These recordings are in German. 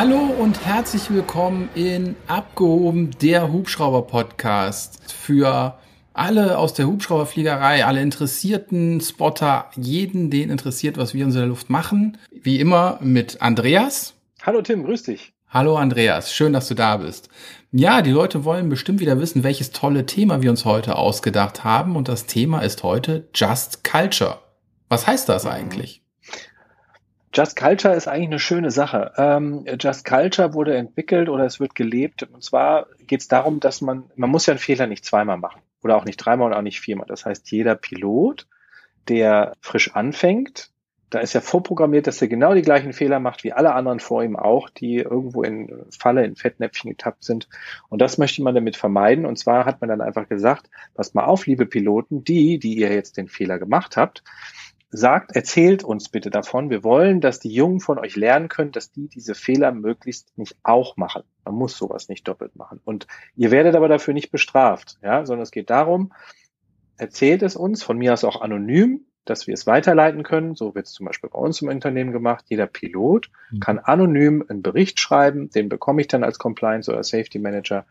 Hallo und herzlich willkommen in Abgehoben, der Hubschrauber-Podcast für alle aus der Hubschrauberfliegerei, alle interessierten Spotter, jeden, den interessiert, was wir in der Luft machen. Wie immer mit Andreas. Hallo Tim, grüß dich. Hallo Andreas, schön, dass du da bist. Ja, die Leute wollen bestimmt wieder wissen, welches tolle Thema wir uns heute ausgedacht haben. Und das Thema ist heute Just Culture. Was heißt das eigentlich? Just Culture ist eigentlich eine schöne Sache. Ähm, Just Culture wurde entwickelt oder es wird gelebt. Und zwar geht es darum, dass man, man muss ja einen Fehler nicht zweimal machen oder auch nicht dreimal und auch nicht viermal. Das heißt, jeder Pilot, der frisch anfängt, da ist ja vorprogrammiert, dass er genau die gleichen Fehler macht wie alle anderen vor ihm auch, die irgendwo in Falle, in Fettnäpfchen getappt sind. Und das möchte man damit vermeiden. Und zwar hat man dann einfach gesagt, passt mal auf, liebe Piloten, die, die ihr jetzt den Fehler gemacht habt, sagt, erzählt uns bitte davon. Wir wollen, dass die Jungen von euch lernen können, dass die diese Fehler möglichst nicht auch machen. Man muss sowas nicht doppelt machen. Und ihr werdet aber dafür nicht bestraft, ja, sondern es geht darum, erzählt es uns, von mir aus auch anonym, dass wir es weiterleiten können. So wird es zum Beispiel bei uns im Unternehmen gemacht. Jeder Pilot mhm. kann anonym einen Bericht schreiben, den bekomme ich dann als Compliance oder Safety Manager.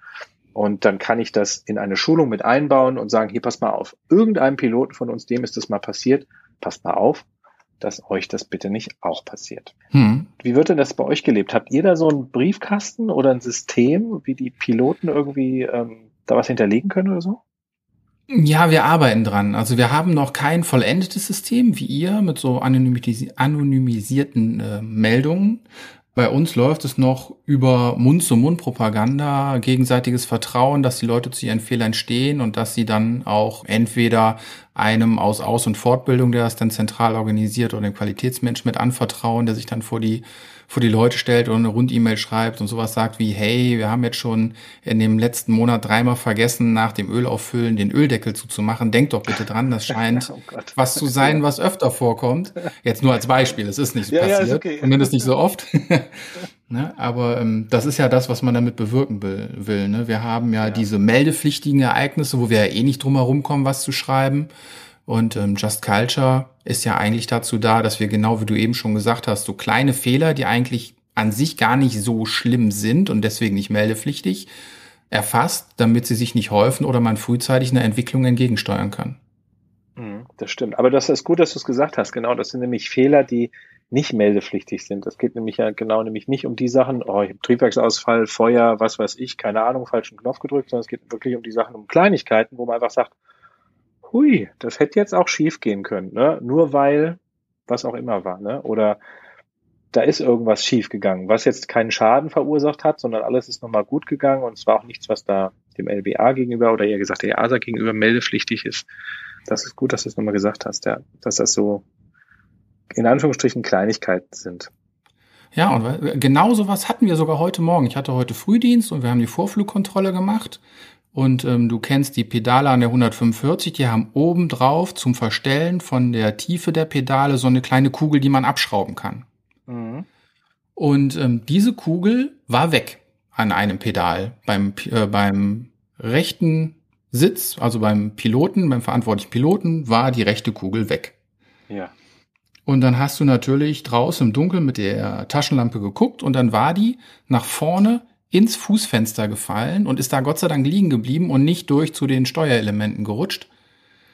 Und dann kann ich das in eine Schulung mit einbauen und sagen, hier pass mal auf, irgendeinem Piloten von uns, dem ist das mal passiert passt mal auf, dass euch das bitte nicht auch passiert. Hm. Wie wird denn das bei euch gelebt? Habt ihr da so einen Briefkasten oder ein System, wie die Piloten irgendwie ähm, da was hinterlegen können oder so? Ja, wir arbeiten dran. Also wir haben noch kein vollendetes System wie ihr mit so anonymisi anonymisierten äh, Meldungen. Bei uns läuft es noch über Mund-zu-Mund-Propaganda, gegenseitiges Vertrauen, dass die Leute zu ihren Fehlern stehen und dass sie dann auch entweder einem aus Aus- und Fortbildung, der das dann zentral organisiert oder dem Qualitätsmensch mit anvertrauen, der sich dann vor die vor die Leute stellt oder eine Rund-E-Mail schreibt und sowas sagt wie, hey, wir haben jetzt schon in dem letzten Monat dreimal vergessen, nach dem Öl auffüllen den Öldeckel zuzumachen. Denkt doch bitte dran, das scheint oh was zu sein, was öfter vorkommt. Jetzt nur als Beispiel, es ist nicht so ja, passiert, ja, okay. zumindest nicht so oft. ne? Aber ähm, das ist ja das, was man damit bewirken will. will ne? Wir haben ja, ja diese meldepflichtigen Ereignisse, wo wir ja eh nicht drum herum kommen, was zu schreiben. Und ähm, Just Culture ist ja eigentlich dazu da, dass wir genau wie du eben schon gesagt hast, so kleine Fehler, die eigentlich an sich gar nicht so schlimm sind und deswegen nicht meldepflichtig, erfasst, damit sie sich nicht häufen oder man frühzeitig einer Entwicklung entgegensteuern kann. Mhm, das stimmt. Aber das ist gut, dass du es gesagt hast. Genau, das sind nämlich Fehler, die nicht meldepflichtig sind. Das geht nämlich ja genau nämlich nicht um die Sachen, oh, ich habe Triebwerksausfall, Feuer, was weiß ich, keine Ahnung, falschen Knopf gedrückt, sondern es geht wirklich um die Sachen, um Kleinigkeiten, wo man einfach sagt, hui, das hätte jetzt auch schief gehen können, ne? Nur weil was auch immer war, ne? Oder da ist irgendwas schief gegangen, was jetzt keinen Schaden verursacht hat, sondern alles ist nochmal gut gegangen und es war auch nichts, was da dem LBA gegenüber oder eher gesagt der EASA gegenüber meldepflichtig ist. Das ist gut, dass du es nochmal gesagt hast, ja, dass das so in Anführungsstrichen Kleinigkeiten sind. Ja, und genau sowas hatten wir sogar heute Morgen. Ich hatte heute Frühdienst und wir haben die Vorflugkontrolle gemacht und ähm, du kennst die Pedale an der 145, die haben oben drauf zum Verstellen von der Tiefe der Pedale so eine kleine Kugel, die man abschrauben kann. Mhm. Und ähm, diese Kugel war weg an einem Pedal beim, äh, beim rechten Sitz, also beim Piloten, beim verantwortlichen Piloten, war die rechte Kugel weg. Ja. Und dann hast du natürlich draußen im Dunkeln mit der Taschenlampe geguckt und dann war die nach vorne ins Fußfenster gefallen und ist da Gott sei Dank liegen geblieben und nicht durch zu den Steuerelementen gerutscht.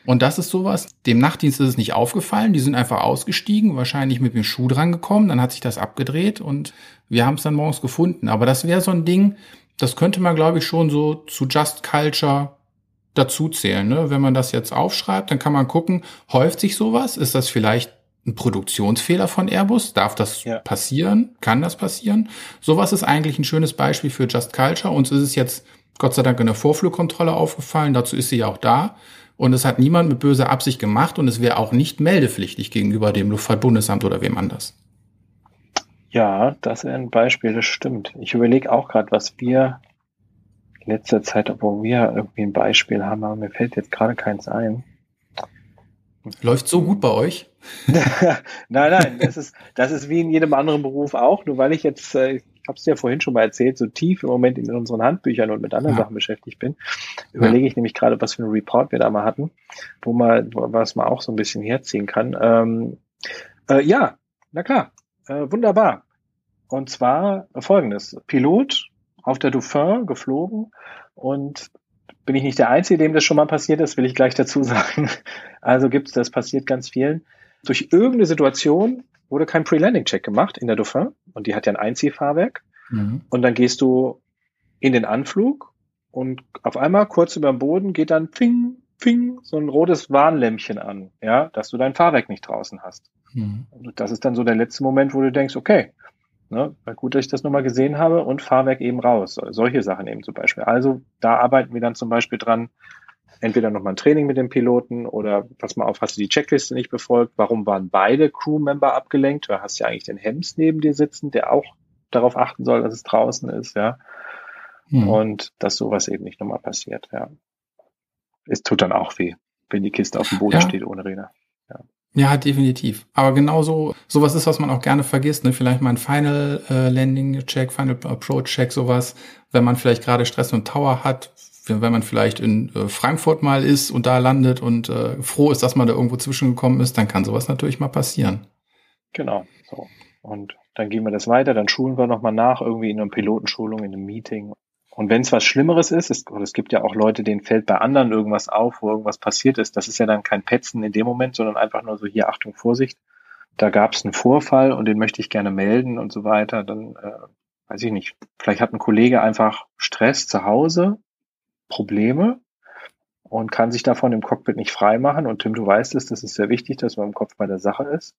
Und das ist sowas, dem Nachtdienst ist es nicht aufgefallen, die sind einfach ausgestiegen, wahrscheinlich mit dem Schuh dran gekommen, dann hat sich das abgedreht und wir haben es dann morgens gefunden. Aber das wäre so ein Ding, das könnte man, glaube ich, schon so zu Just Culture dazu zählen. Ne? Wenn man das jetzt aufschreibt, dann kann man gucken, häuft sich sowas? Ist das vielleicht ein Produktionsfehler von Airbus? Darf das ja. passieren? Kann das passieren? Sowas ist eigentlich ein schönes Beispiel für Just Culture. Uns ist es jetzt Gott sei Dank in der Vorflugkontrolle aufgefallen. Dazu ist sie ja auch da. Und es hat niemand mit böser Absicht gemacht und es wäre auch nicht meldepflichtig gegenüber dem Luftfahrtbundesamt oder wem anders. Ja, das ist ein Beispiel, das stimmt. Ich überlege auch gerade, was wir in letzter Zeit, obwohl wir irgendwie ein Beispiel haben, aber mir fällt jetzt gerade keins ein. Läuft so gut bei euch? nein, nein, das ist, das ist wie in jedem anderen Beruf auch. Nur weil ich jetzt, äh, ich habe es ja vorhin schon mal erzählt, so tief im Moment in unseren Handbüchern und mit anderen ja. Sachen beschäftigt bin, überlege ich nämlich gerade, was für ein Report wir da mal hatten, wo man, was man auch so ein bisschen herziehen kann. Ähm, äh, ja, na klar, äh, wunderbar. Und zwar folgendes. Pilot auf der Dauphin geflogen und bin ich nicht der Einzige, dem das schon mal passiert ist, will ich gleich dazu sagen. Also gibt's das passiert ganz vielen. Durch irgendeine Situation wurde kein Pre-Landing-Check gemacht in der Dauphin und die hat ja ein Einziehfahrwerk. Mhm. Und dann gehst du in den Anflug und auf einmal kurz über dem Boden geht dann ping, ping, so ein rotes Warnlämpchen an, ja, dass du dein Fahrwerk nicht draußen hast. Mhm. Und das ist dann so der letzte Moment, wo du denkst, okay, ne, gut, dass ich das nochmal gesehen habe und Fahrwerk eben raus. Solche Sachen eben zum Beispiel. Also da arbeiten wir dann zum Beispiel dran, entweder nochmal ein Training mit dem Piloten oder pass mal auf, hast du die Checkliste nicht befolgt? Warum waren beide Crewmember abgelenkt? Du hast ja eigentlich den Hems neben dir sitzen, der auch darauf achten soll, dass es draußen ist, ja. Mhm. Und dass sowas eben nicht nochmal passiert, ja. Es tut dann auch weh, wenn die Kiste auf dem Boden ja. steht ohne Räder. Ja. Ja, definitiv. Aber genauso, sowas ist, was man auch gerne vergisst, ne? Vielleicht mal ein Final äh, Landing Check, Final Approach Check, sowas, wenn man vielleicht gerade Stress und Tower hat, wenn man vielleicht in äh, Frankfurt mal ist und da landet und äh, froh ist, dass man da irgendwo zwischengekommen ist, dann kann sowas natürlich mal passieren. Genau. So. Und dann gehen wir das weiter, dann schulen wir nochmal nach, irgendwie in einer Pilotenschulung, in einem Meeting. Und wenn es was Schlimmeres ist, es, es gibt ja auch Leute, denen fällt bei anderen irgendwas auf, wo irgendwas passiert ist, das ist ja dann kein Petzen in dem Moment, sondern einfach nur so hier Achtung, Vorsicht. Da gab es einen Vorfall und den möchte ich gerne melden und so weiter. Dann äh, weiß ich nicht, vielleicht hat ein Kollege einfach Stress zu Hause, Probleme und kann sich davon im Cockpit nicht freimachen. Und Tim, du weißt es, das ist sehr wichtig, dass man im Kopf bei der Sache ist.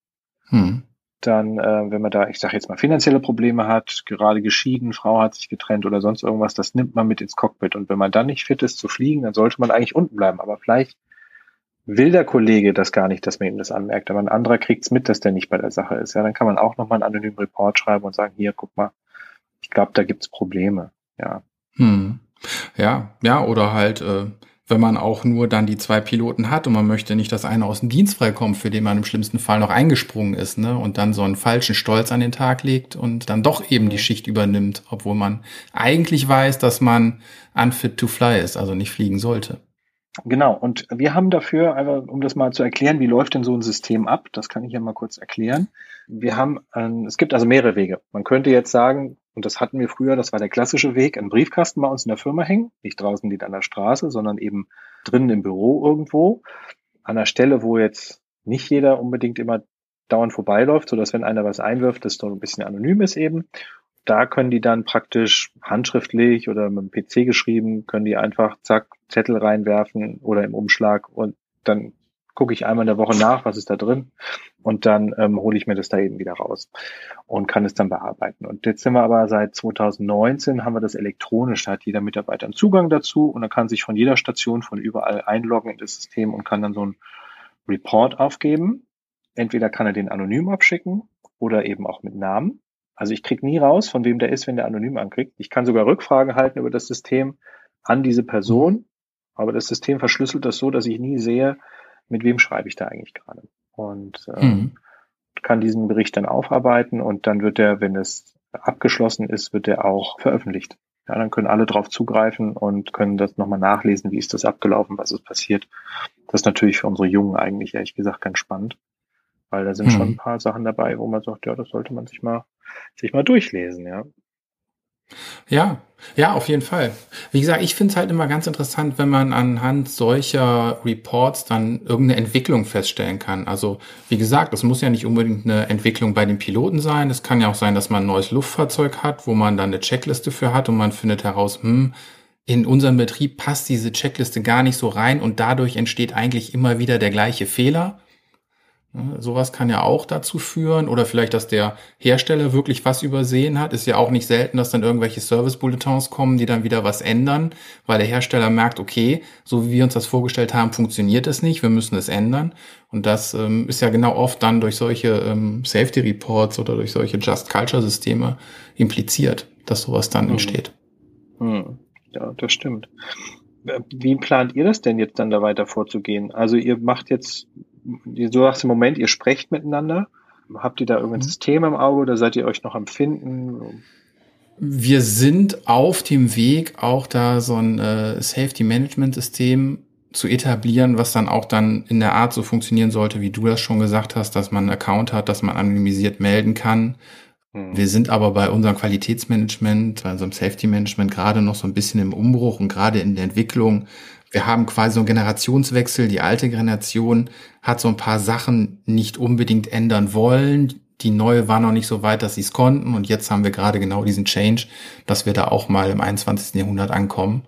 Hm dann, äh, wenn man da, ich sage jetzt mal, finanzielle Probleme hat, gerade geschieden, Frau hat sich getrennt oder sonst irgendwas, das nimmt man mit ins Cockpit. Und wenn man dann nicht fit ist zu fliegen, dann sollte man eigentlich unten bleiben. Aber vielleicht will der Kollege das gar nicht, dass man ihm das anmerkt, aber ein anderer kriegt es mit, dass der nicht bei der Sache ist. Ja, dann kann man auch nochmal einen anonymen Report schreiben und sagen, hier, guck mal, ich glaube, da gibt's Probleme. Ja. Hm. Ja, ja, oder halt, äh, wenn man auch nur dann die zwei Piloten hat und man möchte nicht, dass einer aus dem Dienst freikommt, für den man im schlimmsten Fall noch eingesprungen ist, ne, und dann so einen falschen Stolz an den Tag legt und dann doch eben die Schicht übernimmt, obwohl man eigentlich weiß, dass man unfit to fly ist, also nicht fliegen sollte. Genau, und wir haben dafür, einfach, um das mal zu erklären, wie läuft denn so ein System ab, das kann ich ja mal kurz erklären. Wir haben, ähm, es gibt also mehrere Wege. Man könnte jetzt sagen, und das hatten wir früher, das war der klassische Weg, einen Briefkasten bei uns in der Firma hängen, nicht draußen liegt an der Straße, sondern eben drinnen im Büro irgendwo, an der Stelle, wo jetzt nicht jeder unbedingt immer dauernd vorbeiläuft, so dass wenn einer was einwirft, das so ein bisschen anonym ist eben. Da können die dann praktisch handschriftlich oder mit dem PC geschrieben, können die einfach zack Zettel reinwerfen oder im Umschlag und dann gucke ich einmal in der Woche nach, was ist da drin und dann ähm, hole ich mir das da eben wieder raus und kann es dann bearbeiten. Und jetzt sind wir aber seit 2019 haben wir das elektronisch, da hat jeder Mitarbeiter einen Zugang dazu und dann kann sich von jeder Station von überall einloggen in das System und kann dann so einen Report aufgeben. Entweder kann er den anonym abschicken oder eben auch mit Namen. Also ich kriege nie raus, von wem der ist, wenn der anonym ankriegt. Ich kann sogar Rückfragen halten über das System an diese Person, aber das System verschlüsselt das so, dass ich nie sehe, mit wem schreibe ich da eigentlich gerade. Und ähm, mhm. kann diesen Bericht dann aufarbeiten und dann wird er, wenn es abgeschlossen ist, wird er auch veröffentlicht. Ja, dann können alle drauf zugreifen und können das nochmal nachlesen, wie ist das abgelaufen, was ist passiert. Das ist natürlich für unsere Jungen eigentlich ehrlich gesagt ganz spannend, weil da sind mhm. schon ein paar Sachen dabei, wo man sagt, ja, das sollte man sich mal, sich mal durchlesen, ja. Ja, ja, auf jeden Fall. Wie gesagt, ich finde es halt immer ganz interessant, wenn man anhand solcher Reports dann irgendeine Entwicklung feststellen kann. Also, wie gesagt, es muss ja nicht unbedingt eine Entwicklung bei den Piloten sein. Es kann ja auch sein, dass man ein neues Luftfahrzeug hat, wo man dann eine Checkliste für hat und man findet heraus, hm, in unserem Betrieb passt diese Checkliste gar nicht so rein und dadurch entsteht eigentlich immer wieder der gleiche Fehler. Ne, sowas kann ja auch dazu führen oder vielleicht, dass der Hersteller wirklich was übersehen hat. Ist ja auch nicht selten, dass dann irgendwelche Service-Bulletins kommen, die dann wieder was ändern, weil der Hersteller merkt, okay, so wie wir uns das vorgestellt haben, funktioniert es nicht, wir müssen es ändern. Und das ähm, ist ja genau oft dann durch solche ähm, Safety Reports oder durch solche Just Culture Systeme impliziert, dass sowas dann hm. entsteht. Hm. Ja, das stimmt. Wie plant ihr das denn jetzt dann da weiter vorzugehen? Also ihr macht jetzt du sagst im Moment, ihr sprecht miteinander. Habt ihr da irgendein mhm. System im Auge oder seid ihr euch noch am Finden? Wir sind auf dem Weg, auch da so ein äh, Safety-Management-System zu etablieren, was dann auch dann in der Art so funktionieren sollte, wie du das schon gesagt hast, dass man einen Account hat, dass man anonymisiert melden kann Mhm. Wir sind aber bei unserem Qualitätsmanagement, bei unserem Safety Management gerade noch so ein bisschen im Umbruch und gerade in der Entwicklung. Wir haben quasi so einen Generationswechsel. Die alte Generation hat so ein paar Sachen nicht unbedingt ändern wollen. Die neue war noch nicht so weit, dass sie es konnten. Und jetzt haben wir gerade genau diesen Change, dass wir da auch mal im 21. Jahrhundert ankommen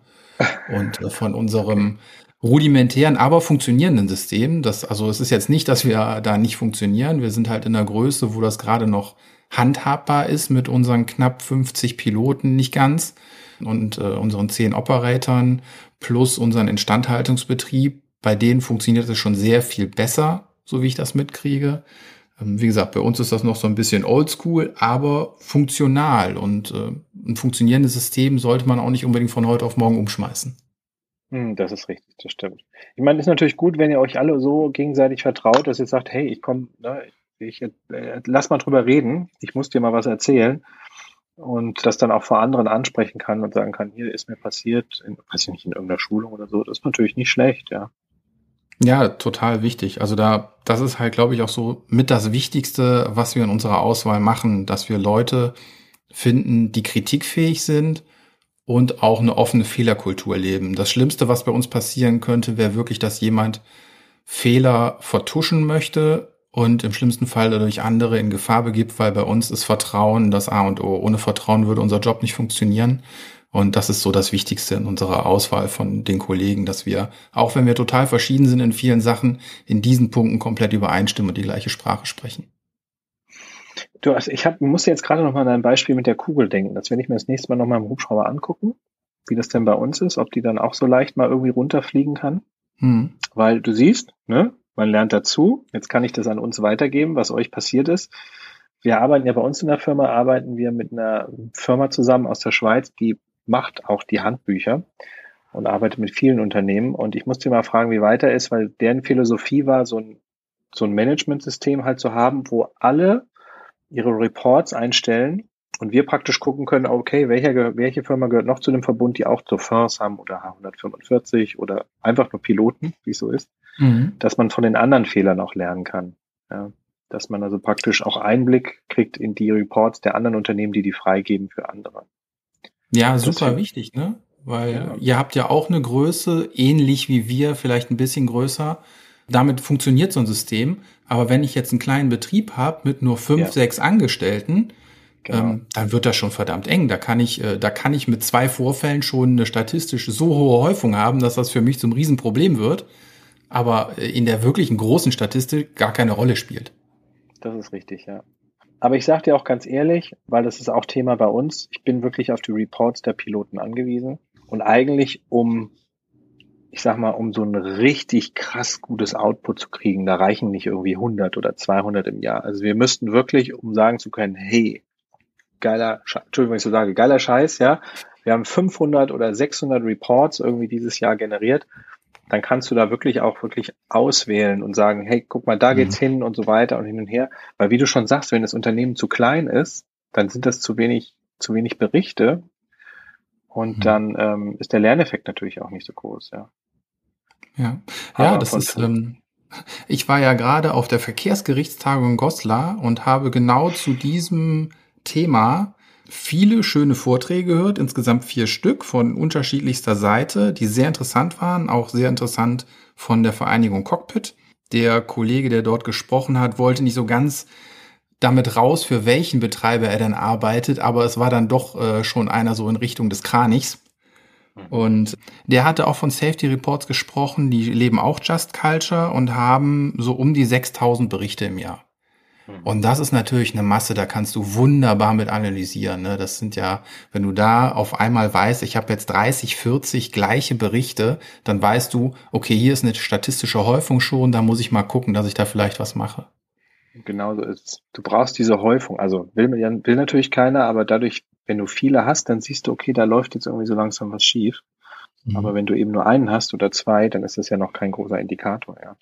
und äh, von unserem rudimentären, aber funktionierenden System. Das, also es ist jetzt nicht, dass wir da nicht funktionieren. Wir sind halt in der Größe, wo das gerade noch handhabbar ist mit unseren knapp 50 Piloten, nicht ganz, und äh, unseren 10 Operatoren plus unseren Instandhaltungsbetrieb. Bei denen funktioniert es schon sehr viel besser, so wie ich das mitkriege. Ähm, wie gesagt, bei uns ist das noch so ein bisschen oldschool, aber funktional. Und äh, ein funktionierendes System sollte man auch nicht unbedingt von heute auf morgen umschmeißen. Hm, das ist richtig, das stimmt. Ich meine, es ist natürlich gut, wenn ihr euch alle so gegenseitig vertraut, dass ihr sagt, hey, ich komme, ne, ich, äh, lass mal drüber reden, ich muss dir mal was erzählen und das dann auch vor anderen ansprechen kann und sagen kann, hier ist mir passiert, in, weiß ich nicht, in irgendeiner Schulung oder so, das ist natürlich nicht schlecht, ja. Ja, total wichtig. Also da, das ist halt, glaube ich, auch so mit das Wichtigste, was wir in unserer Auswahl machen, dass wir Leute finden, die kritikfähig sind und auch eine offene Fehlerkultur leben. Das Schlimmste, was bei uns passieren könnte, wäre wirklich, dass jemand Fehler vertuschen möchte und im schlimmsten Fall dadurch andere in Gefahr begibt, weil bei uns ist Vertrauen das A und O. Ohne Vertrauen würde unser Job nicht funktionieren. Und das ist so das Wichtigste in unserer Auswahl von den Kollegen, dass wir, auch wenn wir total verschieden sind in vielen Sachen, in diesen Punkten komplett übereinstimmen und die gleiche Sprache sprechen. Du, also ich hab, muss jetzt gerade noch mal an ein Beispiel mit der Kugel denken. Das werde ich mir das nächste Mal noch mal im Hubschrauber angucken, wie das denn bei uns ist, ob die dann auch so leicht mal irgendwie runterfliegen kann. Hm. Weil du siehst, ne, man lernt dazu. Jetzt kann ich das an uns weitergeben, was euch passiert ist. Wir arbeiten ja bei uns in der Firma, arbeiten wir mit einer Firma zusammen aus der Schweiz, die macht auch die Handbücher und arbeitet mit vielen Unternehmen. Und ich muss dir mal fragen, wie weiter ist, weil deren Philosophie war, so ein, so ein Management-System halt zu haben, wo alle ihre Reports einstellen und wir praktisch gucken können, okay, welche, welche Firma gehört noch zu dem Verbund, die auch zur First haben oder H145 oder einfach nur Piloten, wie es so ist mhm. dass man von den anderen Fehlern auch lernen kann. Ja, dass man also praktisch auch Einblick kriegt in die Reports der anderen Unternehmen, die die freigeben für andere. Ja, super das wichtig, ne? Weil ja. ihr habt ja auch eine Größe, ähnlich wie wir, vielleicht ein bisschen größer. Damit funktioniert so ein System. Aber wenn ich jetzt einen kleinen Betrieb habe mit nur fünf, ja. sechs Angestellten, Genau. Ähm, dann wird das schon verdammt eng. Da kann ich, äh, da kann ich mit zwei Vorfällen schon eine statistisch so hohe Häufung haben, dass das für mich zum Riesenproblem wird aber in der wirklichen großen Statistik gar keine Rolle spielt. Das ist richtig, ja. Aber ich sage dir auch ganz ehrlich, weil das ist auch Thema bei uns, ich bin wirklich auf die Reports der Piloten angewiesen. Und eigentlich, um, ich sag mal, um so ein richtig krass gutes Output zu kriegen, da reichen nicht irgendwie 100 oder 200 im Jahr. Also wir müssten wirklich, um sagen zu können, hey, geiler, Entschuldigung, wenn ich so sage, geiler Scheiß, ja. Wir haben 500 oder 600 Reports irgendwie dieses Jahr generiert dann kannst du da wirklich auch wirklich auswählen und sagen, hey, guck mal, da mhm. geht's hin und so weiter und hin und her. Weil wie du schon sagst, wenn das Unternehmen zu klein ist, dann sind das zu wenig, zu wenig Berichte und mhm. dann ähm, ist der Lerneffekt natürlich auch nicht so groß, ja. Ja, ja, das ist. Ähm, ich war ja gerade auf der Verkehrsgerichtstagung in Goslar und habe genau zu diesem Thema viele schöne Vorträge gehört, insgesamt vier Stück von unterschiedlichster Seite, die sehr interessant waren, auch sehr interessant von der Vereinigung Cockpit. Der Kollege, der dort gesprochen hat, wollte nicht so ganz damit raus, für welchen Betreiber er denn arbeitet, aber es war dann doch äh, schon einer so in Richtung des Kranichs. Und der hatte auch von Safety Reports gesprochen, die leben auch Just Culture und haben so um die 6000 Berichte im Jahr. Mhm. Und das ist natürlich eine Masse, da kannst du wunderbar mit analysieren. Ne? Das sind ja, wenn du da auf einmal weißt, ich habe jetzt 30, 40 gleiche Berichte, dann weißt du, okay, hier ist eine statistische Häufung schon, da muss ich mal gucken, dass ich da vielleicht was mache. Genau so ist Du brauchst diese Häufung. Also will, will natürlich keiner, aber dadurch, wenn du viele hast, dann siehst du, okay, da läuft jetzt irgendwie so langsam was schief. Mhm. Aber wenn du eben nur einen hast oder zwei, dann ist das ja noch kein großer Indikator, ja.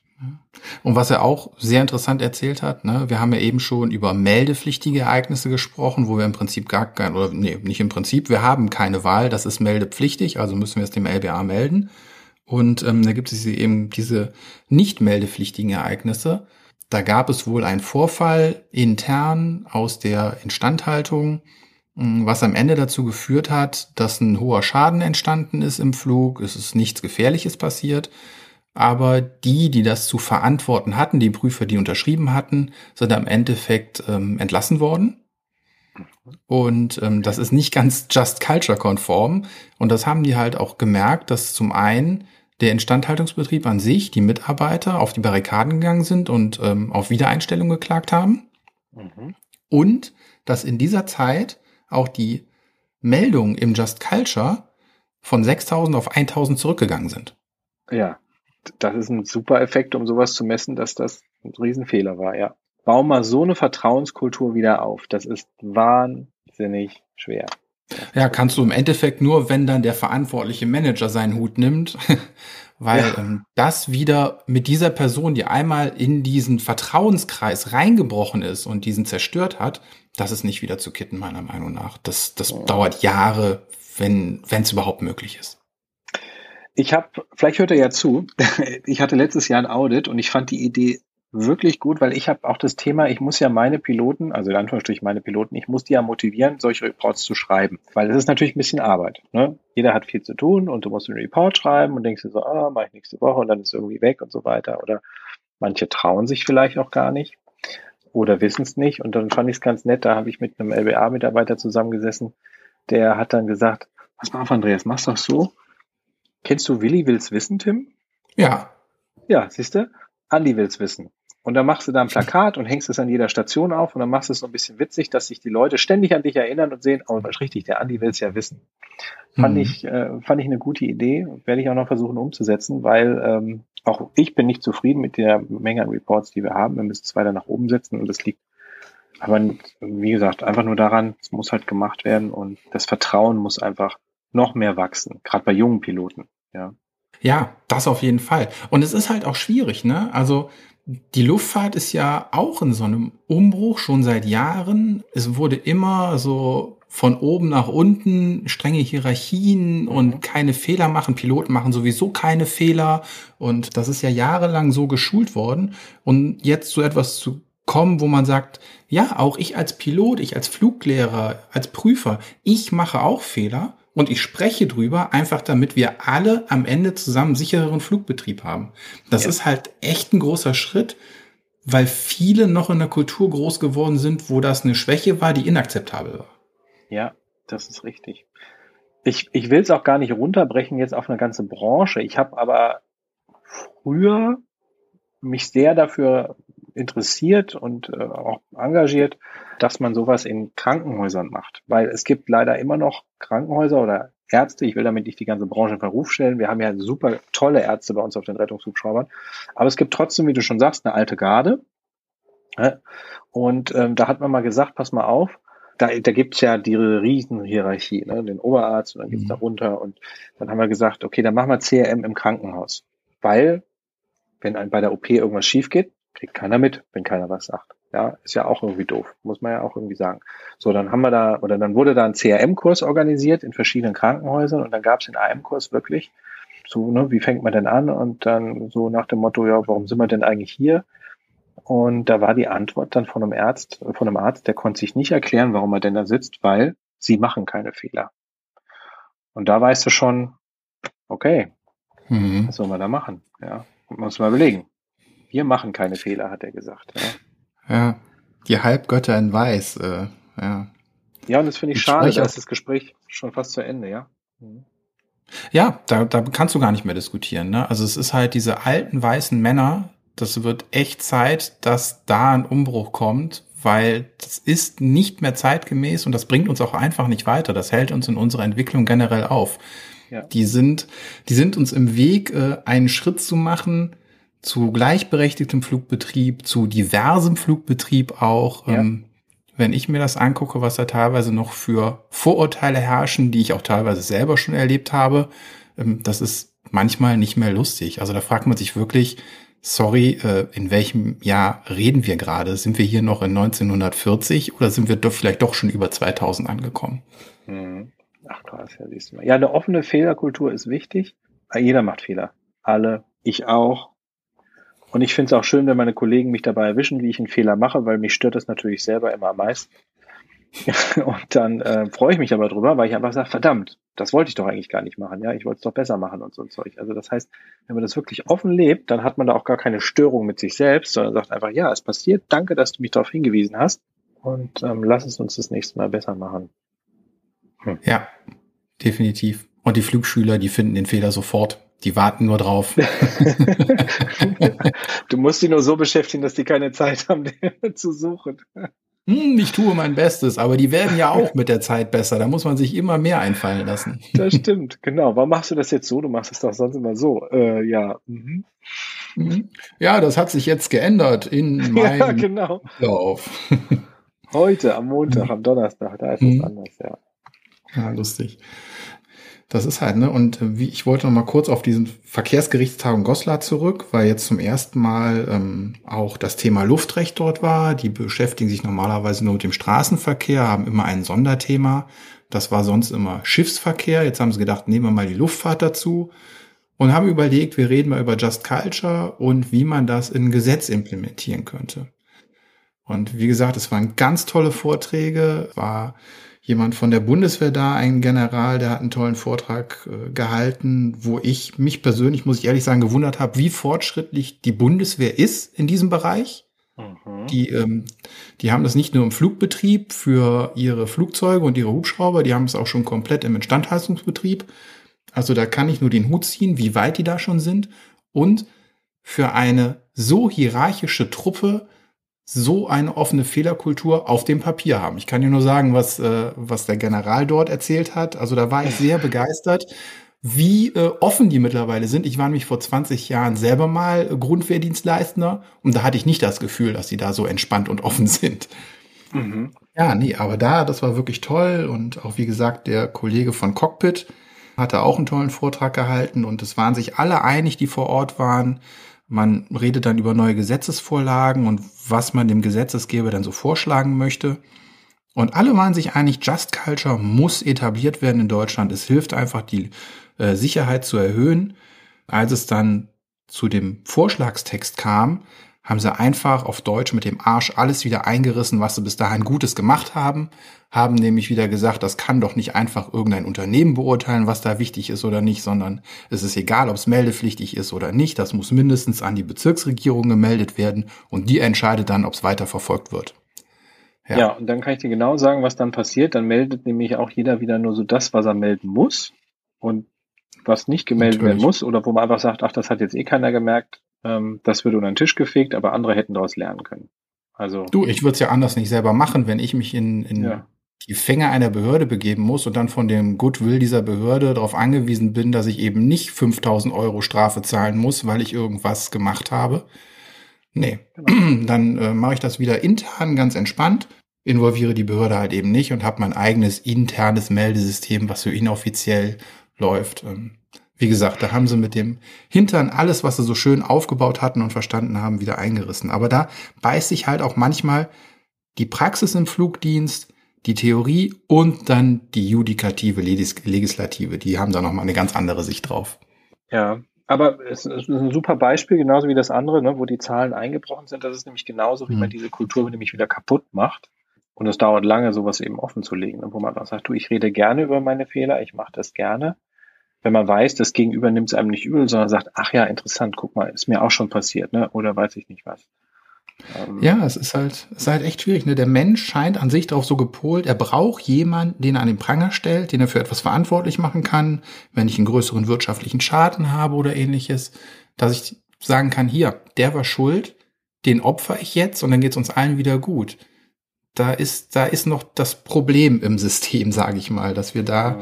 Und was er auch sehr interessant erzählt hat, ne, wir haben ja eben schon über meldepflichtige Ereignisse gesprochen, wo wir im Prinzip gar kein, oder nee, nicht im Prinzip, wir haben keine Wahl, das ist meldepflichtig, also müssen wir es dem LBA melden. Und ähm, da gibt es eben diese nicht meldepflichtigen Ereignisse. Da gab es wohl einen Vorfall intern aus der Instandhaltung, was am Ende dazu geführt hat, dass ein hoher Schaden entstanden ist im Flug. Es ist nichts Gefährliches passiert. Aber die, die das zu verantworten hatten, die Prüfer, die unterschrieben hatten, sind am Endeffekt ähm, entlassen worden. Und ähm, das ist nicht ganz Just Culture konform. Und das haben die halt auch gemerkt, dass zum einen der Instandhaltungsbetrieb an sich, die Mitarbeiter auf die Barrikaden gegangen sind und ähm, auf Wiedereinstellung geklagt haben. Mhm. Und dass in dieser Zeit auch die Meldungen im Just Culture von 6000 auf 1000 zurückgegangen sind. Ja, das ist ein super Effekt, um sowas zu messen, dass das ein Riesenfehler war, ja. Bau mal so eine Vertrauenskultur wieder auf. Das ist wahnsinnig schwer. Ja, kannst du im Endeffekt nur, wenn dann der verantwortliche Manager seinen Hut nimmt, weil ja. ähm, das wieder mit dieser Person, die einmal in diesen Vertrauenskreis reingebrochen ist und diesen zerstört hat, das ist nicht wieder zu kitten, meiner Meinung nach. Das, das ja. dauert Jahre, wenn es überhaupt möglich ist. Ich habe, vielleicht hört er ja zu, ich hatte letztes Jahr ein Audit und ich fand die Idee wirklich gut, weil ich habe auch das Thema, ich muss ja meine Piloten, also in Anführungsstrichen meine Piloten, ich muss die ja motivieren, solche Reports zu schreiben. Weil es ist natürlich ein bisschen Arbeit. Ne? Jeder hat viel zu tun und du musst einen Report schreiben und denkst dir so, ah, mache ich nächste Woche und dann ist irgendwie weg und so weiter. Oder manche trauen sich vielleicht auch gar nicht oder wissen es nicht. Und dann fand ich es ganz nett, da habe ich mit einem LBA-Mitarbeiter zusammengesessen, der hat dann gesagt, pass mal auf, Andreas, mach's doch so. Kennst du Willi will's wissen, Tim? Ja. Ja, siehst du? Andi will's wissen. Und dann machst du da ein Plakat und hängst es an jeder Station auf und dann machst du es so ein bisschen witzig, dass sich die Leute ständig an dich erinnern und sehen, oh, was richtig, der Andi will es ja wissen. Fand mhm. ich, äh, fand ich eine gute Idee, werde ich auch noch versuchen umzusetzen, weil ähm, auch ich bin nicht zufrieden mit der Menge an Reports, die wir haben. Wir müssen es weiter nach oben setzen und das liegt aber wie gesagt, einfach nur daran, es muss halt gemacht werden und das Vertrauen muss einfach noch mehr wachsen, gerade bei jungen Piloten, ja. Ja, das auf jeden Fall. Und es ist halt auch schwierig, ne? Also die Luftfahrt ist ja auch in so einem Umbruch schon seit Jahren. Es wurde immer so von oben nach unten strenge Hierarchien und mhm. keine Fehler machen. Piloten machen sowieso keine Fehler. Und das ist ja jahrelang so geschult worden. Und jetzt so etwas zu kommen, wo man sagt, ja, auch ich als Pilot, ich als Fluglehrer, als Prüfer, ich mache auch Fehler und ich spreche drüber, einfach damit wir alle am Ende zusammen sichereren Flugbetrieb haben. Das ja. ist halt echt ein großer Schritt, weil viele noch in der Kultur groß geworden sind, wo das eine Schwäche war, die inakzeptabel war. Ja, das ist richtig. Ich, ich will es auch gar nicht runterbrechen jetzt auf eine ganze Branche. Ich habe aber früher mich sehr dafür interessiert und äh, auch engagiert, dass man sowas in Krankenhäusern macht. Weil es gibt leider immer noch Krankenhäuser oder Ärzte, ich will damit nicht die ganze Branche in Verruf stellen. Wir haben ja super tolle Ärzte bei uns auf den Rettungshubschraubern. Aber es gibt trotzdem, wie du schon sagst, eine alte Garde. Und ähm, da hat man mal gesagt, pass mal auf, da, da gibt's ja die Riesenhierarchie, ne? den Oberarzt und dann geht's mhm. darunter. Und dann haben wir gesagt, okay, dann machen wir CRM im Krankenhaus. Weil, wenn ein, bei der OP irgendwas schief geht, kriegt keiner mit, wenn keiner was sagt. Ja, ist ja auch irgendwie doof, muss man ja auch irgendwie sagen. So, dann haben wir da, oder dann wurde da ein CRM-Kurs organisiert in verschiedenen Krankenhäusern und dann gab es den AM-Kurs wirklich. So, ne, wie fängt man denn an? Und dann so nach dem Motto, ja, warum sind wir denn eigentlich hier? Und da war die Antwort dann von einem Arzt, von einem Arzt, der konnte sich nicht erklären, warum er denn da sitzt, weil sie machen keine Fehler. Und da weißt du schon, okay, mhm. was soll man da machen? Ja, muss man überlegen. Wir machen keine Fehler, hat er gesagt. Ja, ja die Halbgötter in Weiß. Äh, ja. ja, und das finde ich, ich schade, da ist das Gespräch schon fast zu Ende, ja. Mhm. Ja, da, da kannst du gar nicht mehr diskutieren. Ne? Also es ist halt diese alten weißen Männer, das wird echt Zeit, dass da ein Umbruch kommt, weil das ist nicht mehr zeitgemäß und das bringt uns auch einfach nicht weiter. Das hält uns in unserer Entwicklung generell auf. Ja. Die sind, die sind uns im Weg, äh, einen Schritt zu machen, zu gleichberechtigtem Flugbetrieb, zu diversem Flugbetrieb auch. Ja. Ähm, wenn ich mir das angucke, was da teilweise noch für Vorurteile herrschen, die ich auch teilweise selber schon erlebt habe, ähm, das ist manchmal nicht mehr lustig. Also da fragt man sich wirklich, sorry, äh, in welchem Jahr reden wir gerade? Sind wir hier noch in 1940 oder sind wir doch vielleicht doch schon über 2000 angekommen? Hm. Ach krass, ja, siehst du mal. Ja, eine offene Fehlerkultur ist wichtig. Jeder macht Fehler. Alle. Ich auch. Und ich finde es auch schön, wenn meine Kollegen mich dabei erwischen, wie ich einen Fehler mache, weil mich stört das natürlich selber immer am meisten. und dann äh, freue ich mich aber drüber, weil ich einfach sage, verdammt, das wollte ich doch eigentlich gar nicht machen, ja, ich wollte es doch besser machen und so ein Zeug. Also das heißt, wenn man das wirklich offen lebt, dann hat man da auch gar keine Störung mit sich selbst, sondern sagt einfach, ja, es passiert, danke, dass du mich darauf hingewiesen hast und ähm, lass es uns das nächste Mal besser machen. Hm. Ja, definitiv. Und die Flugschüler, die finden den Fehler sofort. Die warten nur drauf. du musst die nur so beschäftigen, dass die keine Zeit haben, zu suchen. Hm, ich tue mein Bestes, aber die werden ja auch mit der Zeit besser. Da muss man sich immer mehr einfallen lassen. Das stimmt, genau. Warum machst du das jetzt so? Du machst es doch sonst immer so. Äh, ja. Mhm. mhm. Ja, das hat sich jetzt geändert in meinem ja, genau. Lauf. Heute, am Montag, am Donnerstag, da ist es mhm. anders, ja. Ja, lustig. Das ist halt, ne? Und äh, wie ich wollte noch mal kurz auf diesen Verkehrsgerichtstagung Goslar zurück, weil jetzt zum ersten Mal ähm, auch das Thema Luftrecht dort war. Die beschäftigen sich normalerweise nur mit dem Straßenverkehr, haben immer ein Sonderthema. Das war sonst immer Schiffsverkehr. Jetzt haben sie gedacht, nehmen wir mal die Luftfahrt dazu und haben überlegt, wir reden mal über Just Culture und wie man das in ein Gesetz implementieren könnte. Und wie gesagt, es waren ganz tolle Vorträge, war jemand von der Bundeswehr da, ein General, der hat einen tollen Vortrag äh, gehalten, wo ich mich persönlich, muss ich ehrlich sagen, gewundert habe, wie fortschrittlich die Bundeswehr ist in diesem Bereich. Mhm. Die, ähm, die haben das nicht nur im Flugbetrieb für ihre Flugzeuge und ihre Hubschrauber, die haben es auch schon komplett im Instandhaltungsbetrieb. Also da kann ich nur den Hut ziehen, wie weit die da schon sind. Und für eine so hierarchische Truppe so eine offene Fehlerkultur auf dem Papier haben. Ich kann dir nur sagen, was, äh, was der General dort erzählt hat. Also da war ich sehr begeistert, wie äh, offen die mittlerweile sind. Ich war nämlich vor 20 Jahren selber mal Grundwehrdienstleister und da hatte ich nicht das Gefühl, dass sie da so entspannt und offen sind. Mhm. Ja, nee, aber da, das war wirklich toll und auch wie gesagt, der Kollege von Cockpit hatte auch einen tollen Vortrag gehalten und es waren sich alle einig, die vor Ort waren man redet dann über neue Gesetzesvorlagen und was man dem Gesetzesgeber dann so vorschlagen möchte. Und alle waren sich einig, Just Culture muss etabliert werden in Deutschland. Es hilft einfach, die äh, Sicherheit zu erhöhen. Als es dann zu dem Vorschlagstext kam, haben sie einfach auf Deutsch mit dem Arsch alles wieder eingerissen, was sie bis dahin Gutes gemacht haben, haben nämlich wieder gesagt, das kann doch nicht einfach irgendein Unternehmen beurteilen, was da wichtig ist oder nicht, sondern es ist egal, ob es meldepflichtig ist oder nicht, das muss mindestens an die Bezirksregierung gemeldet werden und die entscheidet dann, ob es weiter verfolgt wird. Ja. ja, und dann kann ich dir genau sagen, was dann passiert. Dann meldet nämlich auch jeder wieder nur so das, was er melden muss. Und was nicht gemeldet Natürlich. werden muss oder wo man einfach sagt, ach, das hat jetzt eh keiner gemerkt, ähm, das wird unter den Tisch gefegt, aber andere hätten daraus lernen können. Also du, ich würde es ja anders nicht selber machen, wenn ich mich in, in ja. die Fänge einer Behörde begeben muss und dann von dem Goodwill dieser Behörde darauf angewiesen bin, dass ich eben nicht 5000 Euro Strafe zahlen muss, weil ich irgendwas gemacht habe. Nee, genau. dann äh, mache ich das wieder intern ganz entspannt, involviere die Behörde halt eben nicht und habe mein eigenes internes Meldesystem, was so inoffiziell läuft. Ähm, wie gesagt, da haben sie mit dem Hintern alles, was sie so schön aufgebaut hatten und verstanden haben, wieder eingerissen. Aber da beißt sich halt auch manchmal die Praxis im Flugdienst, die Theorie und dann die judikative Legislative. Die haben da nochmal eine ganz andere Sicht drauf. Ja, aber es ist ein super Beispiel, genauso wie das andere, ne, wo die Zahlen eingebrochen sind. Das ist nämlich genauso, wie man mhm. diese Kultur nämlich wieder kaputt macht. Und es dauert lange, sowas eben offen zu legen, ne, wo man auch sagt, du, ich rede gerne über meine Fehler, ich mache das gerne wenn man weiß, das Gegenüber nimmt es einem nicht übel, sondern sagt, ach ja, interessant, guck mal, ist mir auch schon passiert, ne? Oder weiß ich nicht was. Ähm, ja, es ist halt, es ist halt echt schwierig. Ne? Der Mensch scheint an sich darauf so gepolt, er braucht jemanden, den er an den Pranger stellt, den er für etwas verantwortlich machen kann, wenn ich einen größeren wirtschaftlichen Schaden habe oder ähnliches, dass ich sagen kann, hier, der war schuld, den opfer ich jetzt und dann geht's uns allen wieder gut. Da ist, da ist noch das Problem im System, sage ich mal, dass wir da ja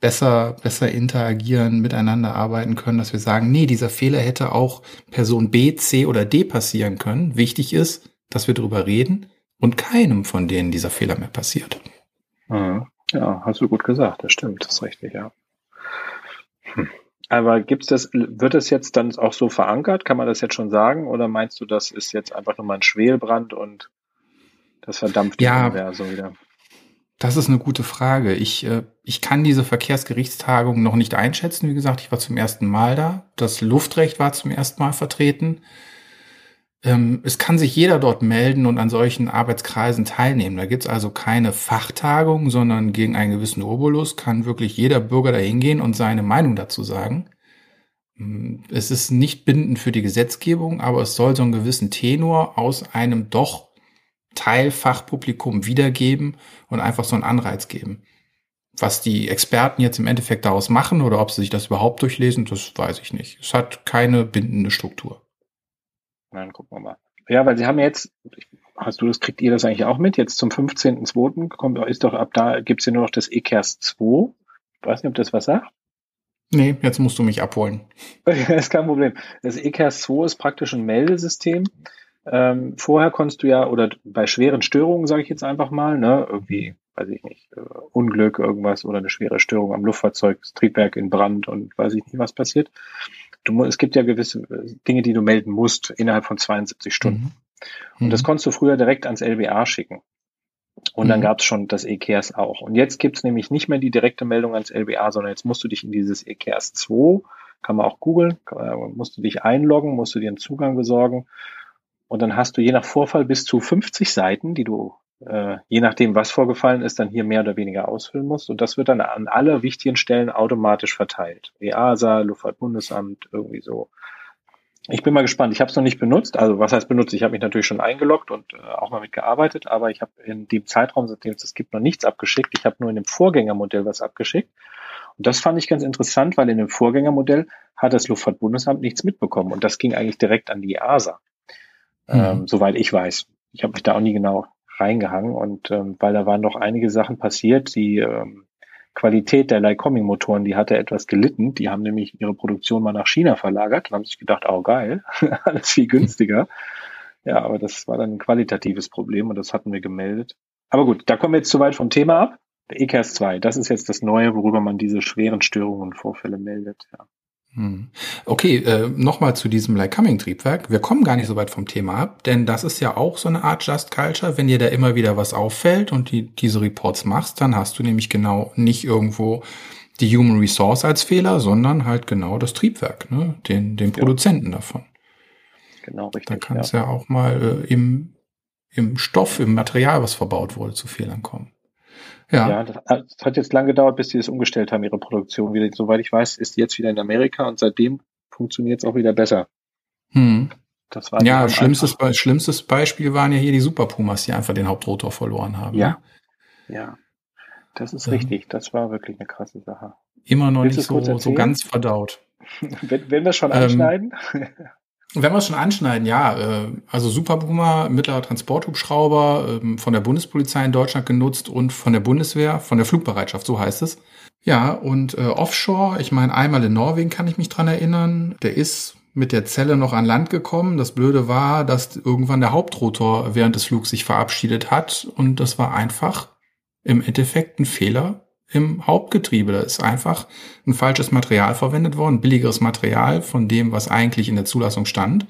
besser, besser interagieren, miteinander arbeiten können, dass wir sagen, nee, dieser Fehler hätte auch Person B, C oder D passieren können. Wichtig ist, dass wir darüber reden und keinem von denen dieser Fehler mehr passiert. Mhm. Ja, hast du gut gesagt, das stimmt, das ist richtig, ja. Hm. Aber gibt's das, wird es jetzt dann auch so verankert? Kann man das jetzt schon sagen? Oder meinst du, das ist jetzt einfach nur mal ein Schwelbrand und das verdampft ja, so wieder? Das ist eine gute Frage. Ich, äh, ich kann diese Verkehrsgerichtstagung noch nicht einschätzen. Wie gesagt, ich war zum ersten Mal da. Das Luftrecht war zum ersten Mal vertreten. ähm, es kann sich jeder dort melden und an solchen Arbeitskreisen teilnehmen. Da gibt's also keine Fachtagung, sondern gegen einen gewissen Obolus kann wirklich jeder Bürger da hingehen und seine Meinung dazu sagen. Mm, es ist nicht bindend für die Gesetzgebung, aber es soll so einen gewissen Tenor aus einem doch Teilfachpublikum wiedergeben und einfach so einen Anreiz geben. Was die Experten jetzt im Endeffekt daraus machen oder ob sie sich das überhaupt durchlesen, das weiß ich nicht. Es hat keine bindende Struktur. Dann gucken wir mal. Ja, weil sie haben jetzt, hast du das, kriegt ihr das eigentlich auch mit? Jetzt zum 15.02. kommt, ist doch ab da, gibt's ja nur noch das ECAS 2. Ich weiß nicht, ob das was sagt. Nee, jetzt musst du mich abholen. das ist kein Problem. Das ECAS 2 ist praktisch ein Meldesystem. Ähm, vorher konntest du ja, oder bei schweren Störungen, sage ich jetzt einfach mal, ne, irgendwie, weiß ich nicht, äh, Unglück, irgendwas oder eine schwere Störung am Luftfahrzeug, das Triebwerk in Brand und weiß ich nicht, was passiert du, es gibt ja gewisse äh, Dinge, die du melden musst innerhalb von 72 Stunden. Mhm. Und mhm. das konntest du früher direkt ans LBA schicken. Und dann mhm. gab es schon das ECARES auch. Und jetzt gibt es nämlich nicht mehr die direkte Meldung ans LBA, sondern jetzt musst du dich in dieses ECARES 2, kann man auch googeln, musst du dich einloggen, musst du dir einen Zugang besorgen. Und dann hast du je nach Vorfall bis zu 50 Seiten, die du äh, je nachdem, was vorgefallen ist, dann hier mehr oder weniger ausfüllen musst. Und das wird dann an alle wichtigen Stellen automatisch verteilt. EASA, Luftfahrtbundesamt, irgendwie so. Ich bin mal gespannt. Ich habe es noch nicht benutzt. Also was heißt benutzt? Ich habe mich natürlich schon eingeloggt und äh, auch mal mitgearbeitet, aber ich habe in dem Zeitraum, seitdem es das gibt, noch nichts abgeschickt. Ich habe nur in dem Vorgängermodell was abgeschickt. Und das fand ich ganz interessant, weil in dem Vorgängermodell hat das Luftfahrtbundesamt nichts mitbekommen. Und das ging eigentlich direkt an die EASA. Mhm. Ähm, soweit ich weiß. Ich habe mich da auch nie genau reingehangen und ähm, weil da waren noch einige Sachen passiert, die ähm, Qualität der Lycoming-Motoren, die hatte etwas gelitten. Die haben nämlich ihre Produktion mal nach China verlagert und haben sich gedacht, oh geil, alles viel günstiger. Ja, aber das war dann ein qualitatives Problem und das hatten wir gemeldet. Aber gut, da kommen wir jetzt zu weit vom Thema ab. Der ECAS 2, das ist jetzt das Neue, worüber man diese schweren Störungen und Vorfälle meldet. Ja. Hm. Okay, äh, nochmal zu diesem Like-Coming-Triebwerk. Wir kommen gar nicht so weit vom Thema ab, denn das ist ja auch so eine Art Just Culture. Wenn dir da immer wieder was auffällt und die, diese Reports machst, dann hast du nämlich genau nicht irgendwo die Human Resource als Fehler, sondern halt genau das Triebwerk, ne? den, den Produzenten ja. davon. Genau, richtig. Da kann es ja. ja. auch mal äh, im, im Stoff, im Material, was verbaut wurde, zu Fehlern kommen. Ja, ja das, äh, das, hat jetzt lang gedauert, bis sie das umgestellt haben, ihre Produktion wieder. Soweit ich weiß, ist die jetzt wieder in Amerika und seitdem funktioniert es auch wieder besser. Hm. Das war ja, schlimmstes, Be schlimmstes Beispiel waren ja hier die Super Pumas, die einfach den Hauptrotor verloren haben. Ja, ne? ja. Das ist ja. richtig. Das war wirklich eine krasse Sache. Immer noch Willst nicht so, so ganz verdaut. wenn, wenn wir schon ähm, anschneiden. Wenn wir es schon anschneiden, ja, äh, also Super Puma, mittlerer Transporthubschrauber, äh, von der Bundespolizei in Deutschland genutzt und von der Bundeswehr, von der Flugbereitschaft, so heißt es. Ja, und äh, Offshore, ich meine, einmal in Norwegen kann ich mich dran erinnern, der ist mit der Zelle noch an Land gekommen. Das Blöde war, dass irgendwann der Hauptrotor während des Flugs sich verabschiedet hat und das war einfach im Endeffekt ein Fehler im Hauptgetriebe. Da ist einfach ein falsches Material verwendet worden, billigeres Material von dem, was eigentlich in der Zulassung stand.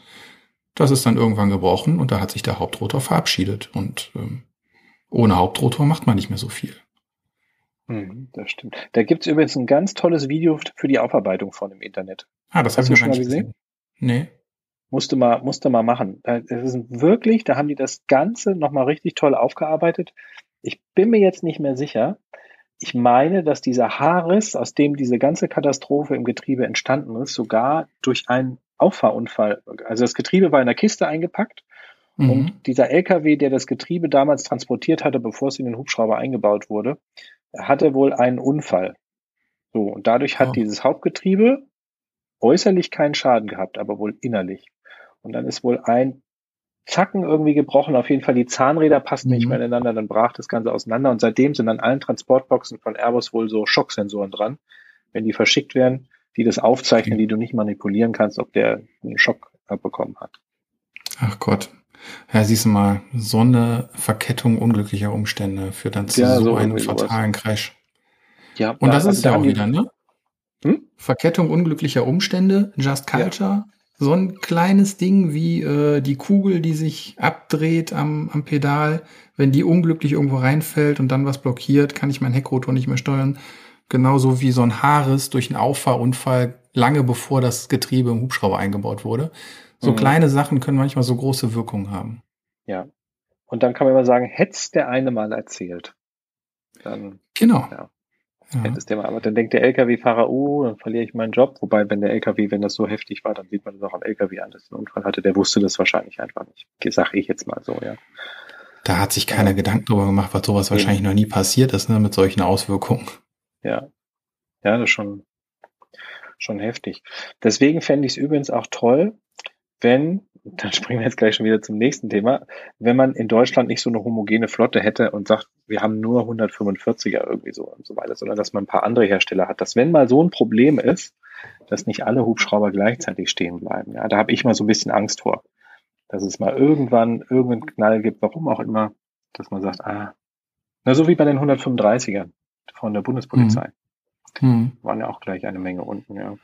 Das ist dann irgendwann gebrochen und da hat sich der Hauptrotor verabschiedet. Und ähm, ohne Hauptrotor macht man nicht mehr so viel. Mhm, das stimmt. Da gibt's übrigens ein ganz tolles Video für die Aufarbeitung von im Internet. Ah, das hast du schon mal gesehen? gesehen? Nee. Musste mal, musste mal machen. Das ist wirklich, da haben die das Ganze nochmal richtig toll aufgearbeitet. Ich bin mir jetzt nicht mehr sicher, ich meine, dass dieser Haarriss, aus dem diese ganze Katastrophe im Getriebe entstanden ist, sogar durch einen Auffahrunfall, also das Getriebe war in der Kiste eingepackt mhm. und dieser LKW, der das Getriebe damals transportiert hatte, bevor es in den Hubschrauber eingebaut wurde, hatte wohl einen Unfall. So, und dadurch hat oh. dieses Hauptgetriebe äußerlich keinen Schaden gehabt, aber wohl innerlich. Und dann ist wohl ein Zacken irgendwie gebrochen. Auf jeden Fall die Zahnräder passten mhm. nicht mehr ineinander, dann brach das Ganze auseinander. Und seitdem sind an allen Transportboxen von Airbus wohl so Schocksensoren dran, wenn die verschickt werden, die das aufzeichnen, die du nicht manipulieren kannst, ob der einen Schock bekommen hat. Ach Gott. Ja, siehst du mal, so eine Verkettung unglücklicher Umstände führt dann zu ja, so, so einem fatalen sowas. Crash. Ja, und das also ist ja auch wieder, ne? Hm? Verkettung unglücklicher Umstände, Just Culture, ja so ein kleines Ding wie äh, die Kugel, die sich abdreht am, am Pedal. Wenn die unglücklich irgendwo reinfällt und dann was blockiert, kann ich meinen Heckrotor nicht mehr steuern. Genauso wie so ein Haares durch einen Auffahrunfall lange bevor das Getriebe im Hubschrauber eingebaut wurde. So mhm. kleine Sachen können manchmal so große Wirkungen haben. Ja. Und dann kann man immer sagen, hätt's der eine mal erzählt. Dann, genau. Ja. Ja. Du mal, aber dann denkt der LKW-Fahrer, oh, dann verliere ich meinen Job. Wobei, wenn der LKW, wenn das so heftig war, dann sieht man das auch am LKW an, dass er einen Unfall hatte. Der wusste das wahrscheinlich einfach nicht. Sag ich jetzt mal so, ja. Da hat sich keiner ja. Gedanken drüber gemacht, weil sowas wahrscheinlich noch nie passiert ist, ne, mit solchen Auswirkungen. Ja. Ja, das ist schon, schon heftig. Deswegen fände ich es übrigens auch toll, wenn, dann springen wir jetzt gleich schon wieder zum nächsten Thema, wenn man in Deutschland nicht so eine homogene Flotte hätte und sagt, wir haben nur 145er irgendwie so und so weiter, sondern dass man ein paar andere Hersteller hat, dass wenn mal so ein Problem ist, dass nicht alle Hubschrauber gleichzeitig stehen bleiben. Ja, da habe ich mal so ein bisschen Angst vor, dass es mal irgendwann irgendeinen Knall gibt, warum auch immer, dass man sagt, ah, na so wie bei den 135ern von der Bundespolizei. Hm. Waren ja auch gleich eine Menge unten, ja.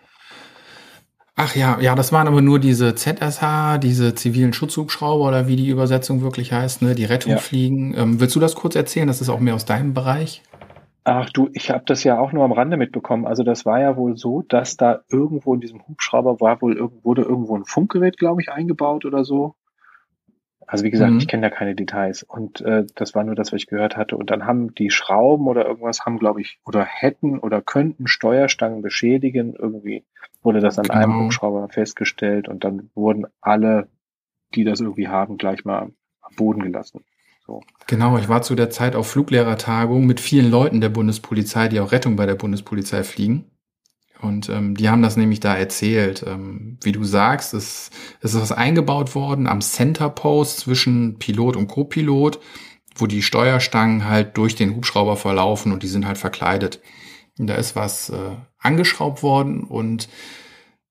Ach ja, ja, das waren aber nur diese ZSH, diese zivilen Schutzhubschrauber oder wie die Übersetzung wirklich heißt, ne, die Rettungsfliegen. Ja. Ähm, willst du das kurz erzählen? Das ist auch mehr aus deinem Bereich. Ach du, ich habe das ja auch nur am Rande mitbekommen. Also das war ja wohl so, dass da irgendwo in diesem Hubschrauber war wohl wurde irgendwo ein Funkgerät, glaube ich, eingebaut oder so. Also wie gesagt, mhm. ich kenne da keine Details und äh, das war nur das, was ich gehört hatte. Und dann haben die Schrauben oder irgendwas haben, glaube ich, oder hätten oder könnten Steuerstangen beschädigen. Irgendwie wurde das an genau. einem Hubschrauber festgestellt und dann wurden alle, die das irgendwie haben, gleich mal am Boden gelassen. So. Genau, ich war zu der Zeit auf Fluglehrertagung mit vielen Leuten der Bundespolizei, die auch Rettung bei der Bundespolizei fliegen. Und ähm, die haben das nämlich da erzählt. Ähm, wie du sagst, es, es ist was eingebaut worden am Center Post zwischen Pilot und Copilot, wo die Steuerstangen halt durch den Hubschrauber verlaufen und die sind halt verkleidet. Und da ist was äh, angeschraubt worden und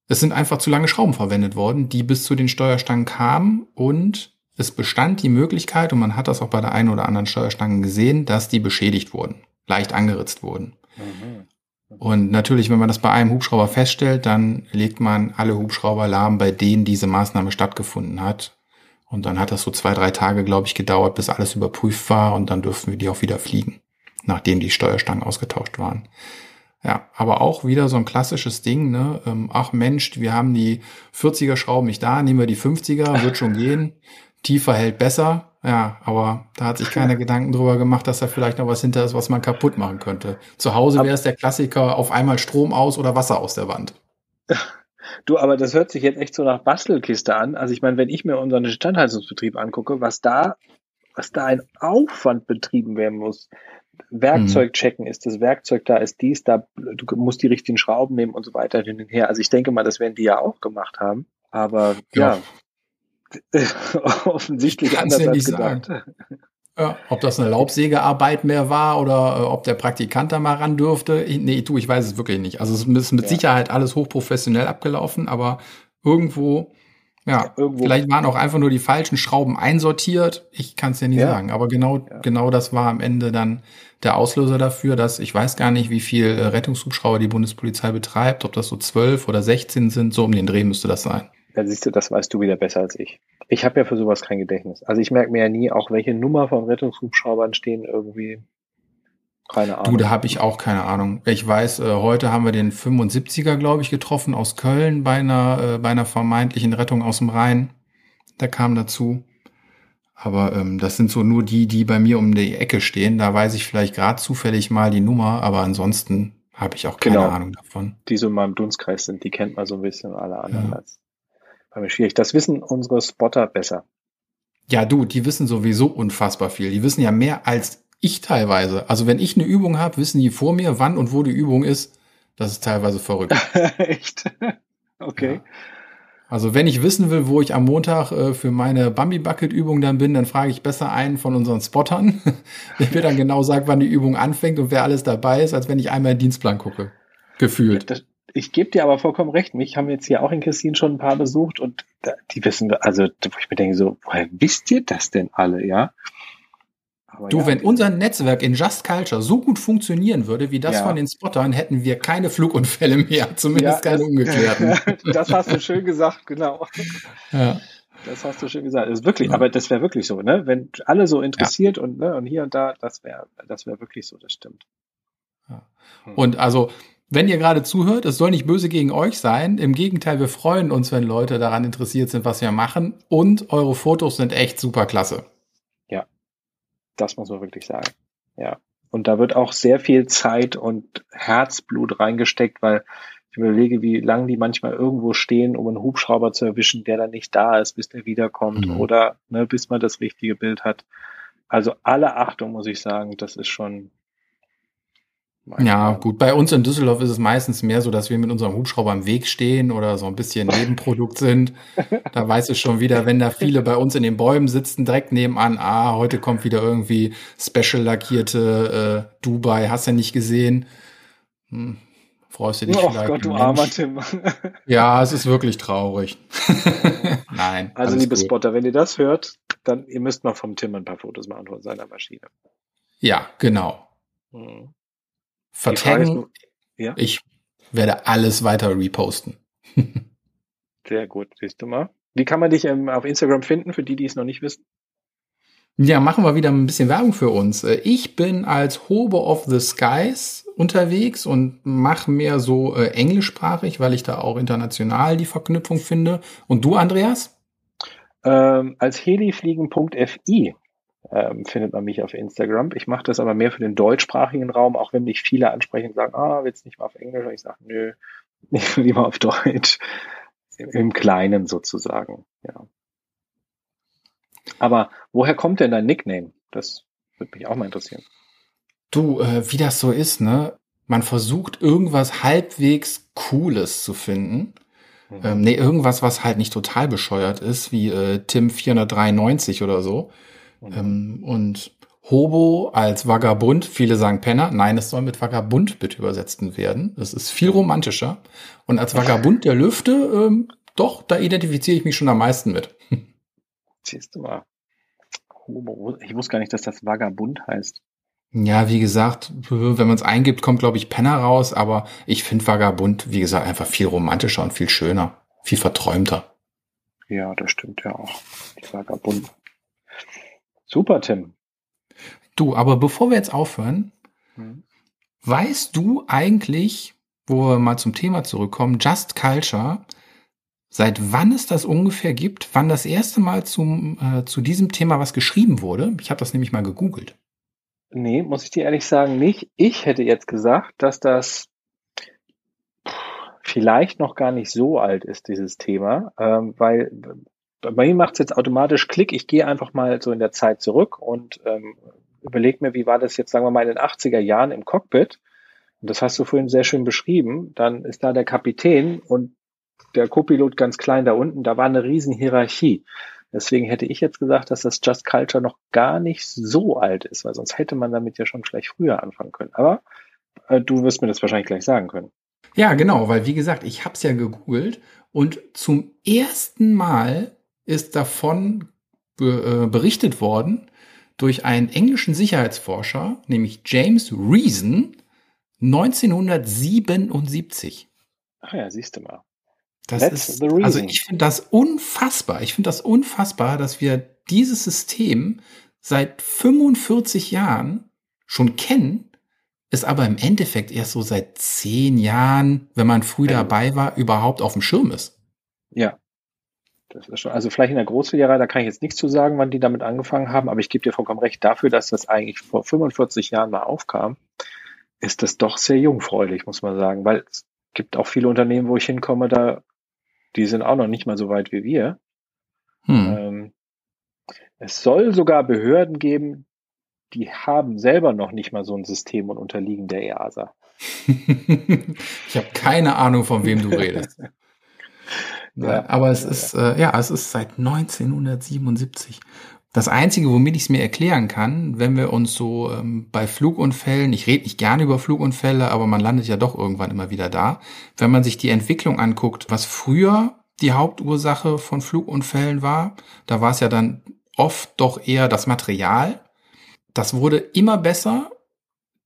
es sind einfach zu lange Schrauben verwendet worden, die bis zu den Steuerstangen kamen und es bestand die Möglichkeit, und man hat das auch bei der einen oder anderen Steuerstange gesehen, dass die beschädigt wurden, leicht angeritzt wurden. Mhm. Und natürlich, wenn man das bei einem Hubschrauber feststellt, dann legt man alle Hubschrauber lahm, bei denen diese Maßnahme stattgefunden hat. Und dann hat das so zwei, drei Tage, glaube ich, gedauert, bis alles überprüft war und dann dürfen wir die auch wieder fliegen, nachdem die Steuerstangen ausgetauscht waren. Ja, aber auch wieder so ein klassisches Ding, ne? Ähm, ach Mensch, wir haben die 40er Schrauben nicht da, nehmen wir die 50er, wird schon gehen. Tiefer hält besser. Ja, aber da hat sich keiner Gedanken drüber gemacht, dass da vielleicht noch was hinter ist, was man kaputt machen könnte. Zu Hause wäre es der Klassiker, auf einmal Strom aus oder Wasser aus der Wand. Du, aber das hört sich jetzt echt so nach Bastelkiste an. Also ich meine, wenn ich mir unseren Instandhaltungsbetrieb angucke, was da, was da ein Aufwand betrieben werden muss. Werkzeug checken, ist das Werkzeug da, ist dies da, du musst die richtigen Schrauben nehmen und so weiter hin und her. Also ich denke mal, das werden die ja auch gemacht haben. Aber ja, ja offensichtlich anders ja als gedacht. Sagen. Ja, ob das eine Laubsägearbeit mehr war oder äh, ob der Praktikant da mal ran dürfte. Ich, nee, du, ich weiß es wirklich nicht. Also es ist mit ja. Sicherheit alles hochprofessionell abgelaufen, aber irgendwo, ja, irgendwo. vielleicht waren auch einfach nur die falschen Schrauben einsortiert. Ich kann es ja nie ja. sagen. Aber genau, genau das war am Ende dann der Auslöser dafür, dass ich weiß gar nicht, wie viel äh, Rettungshubschrauber die Bundespolizei betreibt, ob das so zwölf oder sechzehn sind, so um den Dreh müsste das sein. Ja, siehst du, das weißt du wieder besser als ich. Ich habe ja für sowas kein Gedächtnis. Also ich merke mir ja nie, auch welche Nummer von Rettungshubschraubern stehen irgendwie. Keine Ahnung. Du, da habe ich auch keine Ahnung. Ich weiß, äh, heute haben wir den 75er, glaube ich, getroffen aus Köln bei einer, äh, bei einer vermeintlichen Rettung aus dem Rhein. Der kam dazu. Aber ähm, das sind so nur die, die bei mir um die Ecke stehen. Da weiß ich vielleicht gerade zufällig mal die Nummer, aber ansonsten habe ich auch keine genau. Ahnung davon. Die so in meinem Dunstkreis sind, die kennt man so ein bisschen alle anderen ja. als schwierig. Das wissen unsere Spotter besser. Ja, du, die wissen sowieso unfassbar viel. Die wissen ja mehr als ich teilweise. Also wenn ich eine Übung habe, wissen die vor mir, wann und wo die Übung ist. Das ist teilweise verrückt. Echt? Okay. Ja. Also wenn ich wissen will, wo ich am Montag äh, für meine Bambi Bucket Übung dann bin, dann frage ich besser einen von unseren Spottern, der mir dann genau sagt, wann die Übung anfängt und wer alles dabei ist, als wenn ich einmal den Dienstplan gucke. Gefühlt. Das, ich gebe dir aber vollkommen recht. Mich haben jetzt hier auch in Christine schon ein paar besucht und die wissen, also wo ich mir denke so, woher wisst ihr das denn alle, ja? Aber du, ja, wenn unser Netzwerk in Just Culture so gut funktionieren würde wie das ja. von den Spottern, hätten wir keine Flugunfälle mehr, zumindest ja, keine das, ungeklärten. das hast du schön gesagt, genau. Ja. Das hast du schön gesagt. Das ist wirklich, aber das wäre wirklich so, ne? Wenn alle so interessiert und, ne, und hier und da, das wäre, das wäre wirklich so, das stimmt. Und also, wenn ihr gerade zuhört, es soll nicht böse gegen euch sein. Im Gegenteil, wir freuen uns, wenn Leute daran interessiert sind, was wir machen. Und eure Fotos sind echt super klasse. Ja, das muss man wirklich sagen. Ja. Und da wird auch sehr viel Zeit und Herzblut reingesteckt, weil ich überlege, wie lange die manchmal irgendwo stehen, um einen Hubschrauber zu erwischen, der dann nicht da ist, bis der wiederkommt mhm. oder ne, bis man das richtige Bild hat. Also alle Achtung, muss ich sagen, das ist schon ja, gut. Bei uns in Düsseldorf ist es meistens mehr so, dass wir mit unserem Hubschrauber im Weg stehen oder so ein bisschen Nebenprodukt sind. Da weiß es schon wieder, wenn da viele bei uns in den Bäumen sitzen, direkt nebenan, ah, heute kommt wieder irgendwie special lackierte äh, Dubai, hast du nicht gesehen. Hm, freust du dich oh vielleicht? Gott, du armer Tim. Ja, es ist wirklich traurig. Nein. Also, liebe gut. Spotter, wenn ihr das hört, dann ihr müsst mal vom Tim ein paar Fotos machen von seiner Maschine. Ja, genau. Hm vertaggen. Ja? Ich werde alles weiter reposten. Sehr gut, siehst du mal. Wie kann man dich ähm, auf Instagram finden, für die, die es noch nicht wissen? Ja, machen wir wieder ein bisschen Werbung für uns. Äh, ich bin als Hobe of the Skies unterwegs und mache mehr so äh, englischsprachig, weil ich da auch international die Verknüpfung finde. Und du, Andreas? Ähm, als helifliegen.fi ähm, findet man mich auf Instagram. Ich mache das aber mehr für den deutschsprachigen Raum, auch wenn mich viele ansprechen und sagen, ah, willst nicht mal auf Englisch? Und ich sage, nö, lieber auf Deutsch. Im Kleinen sozusagen, ja. Aber woher kommt denn dein Nickname? Das würde mich auch mal interessieren. Du, äh, wie das so ist, ne? Man versucht irgendwas halbwegs Cooles zu finden. Mhm. Ähm, nee, irgendwas, was halt nicht total bescheuert ist, wie äh, Tim 493 oder so. Ähm, und Hobo als Vagabund, viele sagen Penner. Nein, es soll mit Vagabund bitte übersetzt werden. Das ist viel romantischer. Und als Vagabund der Lüfte, ähm, doch, da identifiziere ich mich schon am meisten mit. Siehst du mal. Hobo, ich wusste gar nicht, dass das Vagabund heißt. Ja, wie gesagt, wenn man es eingibt, kommt, glaube ich, Penner raus, aber ich finde Vagabund, wie gesagt, einfach viel romantischer und viel schöner, viel verträumter. Ja, das stimmt ja auch. Die Vagabund. Super, Tim. Du, aber bevor wir jetzt aufhören, hm. weißt du eigentlich, wo wir mal zum Thema zurückkommen, Just Culture, seit wann es das ungefähr gibt, wann das erste Mal zum, äh, zu diesem Thema was geschrieben wurde? Ich habe das nämlich mal gegoogelt. Nee, muss ich dir ehrlich sagen, nicht. Ich hätte jetzt gesagt, dass das vielleicht noch gar nicht so alt ist, dieses Thema, ähm, weil bei mir macht es jetzt automatisch Klick. Ich gehe einfach mal so in der Zeit zurück und ähm, überlege mir, wie war das jetzt, sagen wir mal, in den 80er Jahren im Cockpit. Und das hast du vorhin sehr schön beschrieben. Dann ist da der Kapitän und der Copilot ganz klein da unten. Da war eine riesen Hierarchie. Deswegen hätte ich jetzt gesagt, dass das Just Culture noch gar nicht so alt ist, weil sonst hätte man damit ja schon vielleicht früher anfangen können. Aber äh, du wirst mir das wahrscheinlich gleich sagen können. Ja, genau, weil wie gesagt, ich habe es ja gegoogelt und zum ersten Mal ist davon äh, berichtet worden durch einen englischen Sicherheitsforscher, nämlich James Reason, 1977. Ach ja, siehst du mal. Das That's ist, also ich finde das unfassbar. Ich finde das unfassbar, dass wir dieses System seit 45 Jahren schon kennen, es aber im Endeffekt erst so seit zehn Jahren, wenn man früh dabei war, überhaupt auf dem Schirm ist. Ja, das ist schon, also vielleicht in der Großfiliale, da kann ich jetzt nichts zu sagen, wann die damit angefangen haben, aber ich gebe dir vollkommen recht, dafür, dass das eigentlich vor 45 Jahren mal aufkam, ist das doch sehr jungfräulich, muss man sagen, weil es gibt auch viele Unternehmen, wo ich hinkomme, da, die sind auch noch nicht mal so weit wie wir. Hm. Ähm, es soll sogar Behörden geben, die haben selber noch nicht mal so ein System und unterliegen der EASA. ich habe keine Ahnung, von wem du redest. Ja, aber es ist, äh, ja, es ist seit 1977. Das Einzige, womit ich es mir erklären kann, wenn wir uns so ähm, bei Flugunfällen, ich rede nicht gerne über Flugunfälle, aber man landet ja doch irgendwann immer wieder da, wenn man sich die Entwicklung anguckt, was früher die Hauptursache von Flugunfällen war, da war es ja dann oft doch eher das Material. Das wurde immer besser,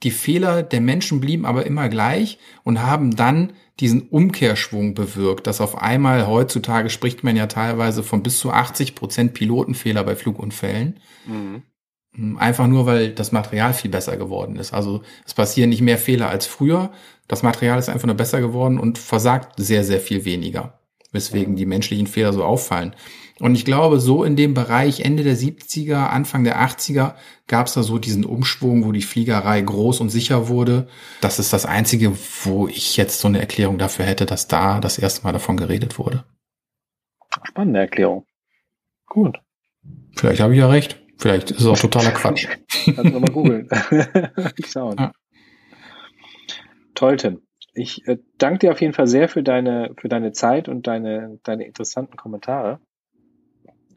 die Fehler der Menschen blieben aber immer gleich und haben dann diesen Umkehrschwung bewirkt, dass auf einmal heutzutage spricht man ja teilweise von bis zu 80 Prozent Pilotenfehler bei Flugunfällen. Mhm. Hm, einfach nur, weil das Material viel besser geworden ist. Also es passieren nicht mehr Fehler als früher. Das Material ist einfach nur besser geworden und versagt sehr, sehr viel weniger, weswegen die menschlichen Fehler so auffallen. Und ich glaube, so in dem Bereich Ende der 70er, Anfang der 80er gab es da so diesen Umschwung, wo die Fliegerei groß und sicher wurde. Das ist das Einzige, wo ich jetzt so eine Erklärung dafür hätte, dass da das erste Mal davon geredet wurde. Spannende Erklärung. Gut. Vielleicht habe ich ja recht. Vielleicht ist es auch totaler Quatsch. Kannst du nochmal googeln. Schauen. Ja. Toll, Tim. Ich äh, danke dir auf jeden Fall sehr für deine, für deine Zeit und deine, deine interessanten Kommentare.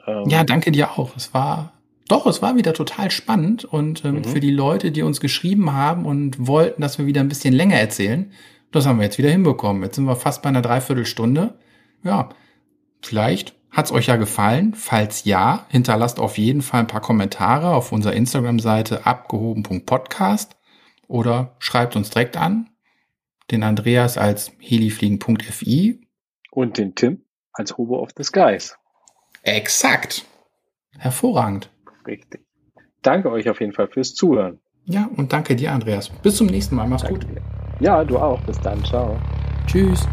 Ähm, ja, danke dir auch. Es war, doch, es war wieder total spannend und ähm, mhm. für die Leute, die uns geschrieben haben und wollten, dass wir wieder ein bisschen länger erzählen, das haben wir jetzt wieder hinbekommen. Jetzt sind wir fast bei einer Dreiviertelstunde. Ja, vielleicht hat's euch ja gefallen. Falls ja, hinterlasst auf jeden Fall ein paar Kommentare auf unserer Instagram-Seite abgehoben.podcast oder schreibt uns direkt an. Den Andreas als helifliegen.fi und den Tim als Hobo of the Skies. Exakt. Hervorragend. Richtig. Danke euch auf jeden Fall fürs Zuhören. Ja, und danke dir, Andreas. Bis zum nächsten Mal. Mach's danke gut. Dir. Ja, du auch. Bis dann. Ciao. Tschüss.